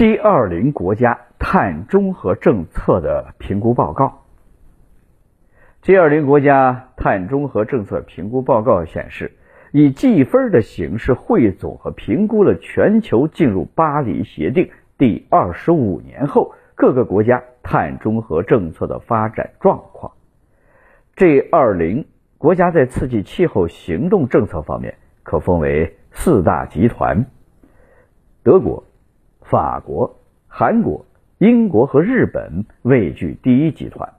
G20 国家碳中和政策的评估报告。G20 国家碳中和政策评估报告显示，以计分的形式汇总和评估了全球进入巴黎协定第二十五年后各个国家碳中和政策的发展状况。G20 国家在刺激气候行动政策方面可分为四大集团：德国。法国、韩国、英国和日本位居第一集团，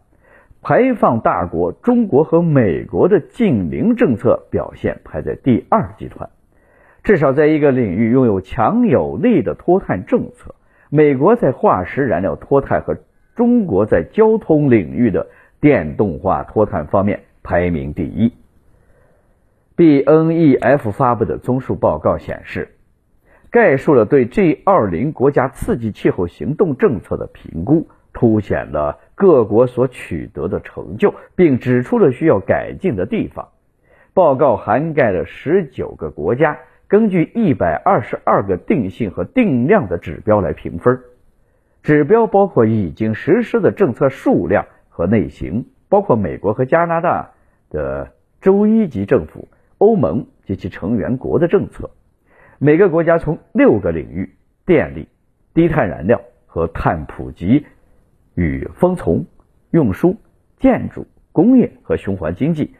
排放大国中国和美国的净零政策表现排在第二集团。至少在一个领域拥有强有力的脱碳政策，美国在化石燃料脱碳和中国在交通领域的电动化脱碳方面排名第一。BNEF 发布的综述报告显示。概述了对 G20 国家刺激气候行动政策的评估，凸显了各国所取得的成就，并指出了需要改进的地方。报告涵盖了十九个国家，根据一百二十二个定性和定量的指标来评分。指标包括已经实施的政策数量和类型，包括美国和加拿大的州一级政府、欧盟及其成员国的政策。每个国家从六个领域——电力、低碳燃料和碳普及与封存、运输、建筑、工业和循环经济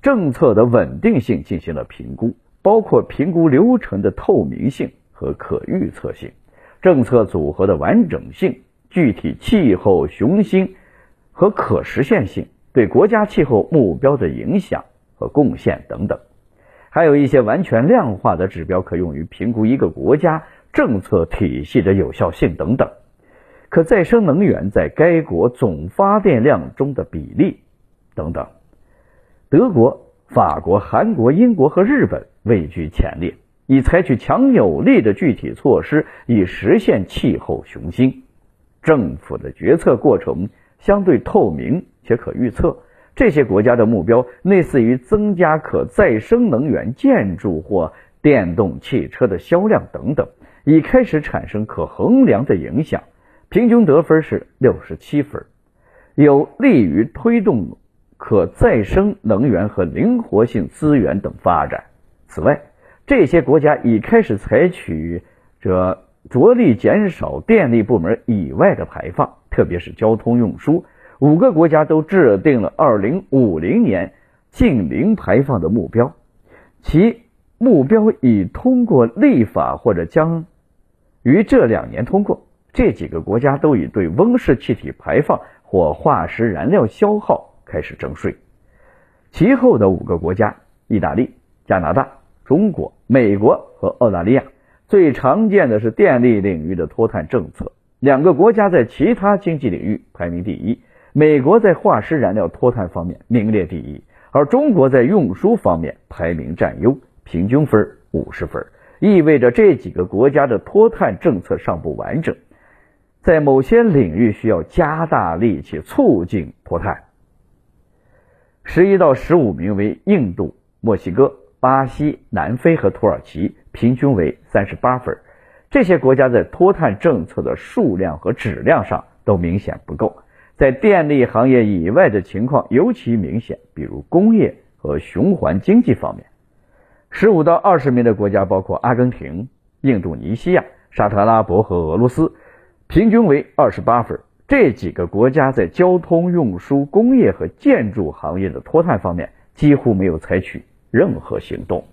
政策的稳定性进行了评估，包括评估流程的透明性和可预测性、政策组合的完整性、具体气候雄心和可实现性、对国家气候目标的影响和贡献等等。还有一些完全量化的指标可用于评估一个国家政策体系的有效性等等，可再生能源在该国总发电量中的比例等等。德国、法国、韩国、英国和日本位居前列，已采取强有力的具体措施以实现气候雄心。政府的决策过程相对透明且可预测。这些国家的目标类似于增加可再生能源建筑或电动汽车的销量等等，已开始产生可衡量的影响。平均得分是六十七分，有利于推动可再生能源和灵活性资源等发展。此外，这些国家已开始采取着着力减少电力部门以外的排放，特别是交通运输。五个国家都制定了2050年净零排放的目标，其目标已通过立法或者将于这两年通过。这几个国家都已对温室气体排放或化石燃料消耗开始征税。其后的五个国家——意大利、加拿大、中国、美国和澳大利亚，最常见的是电力领域的脱碳政策。两个国家在其他经济领域排名第一。美国在化石燃料脱碳方面名列第一，而中国在运输方面排名占优，平均分五十分，意味着这几个国家的脱碳政策尚不完整，在某些领域需要加大力气促进脱碳。十一到十五名为印度、墨西哥、巴西、南非和土耳其，平均为三十八分。这些国家在脱碳政策的数量和质量上都明显不够。在电力行业以外的情况尤其明显，比如工业和循环经济方面。十五到二十名的国家包括阿根廷、印度尼西亚、沙特阿拉伯和俄罗斯，平均为二十八分。这几个国家在交通运输、工业和建筑行业的脱碳方面几乎没有采取任何行动。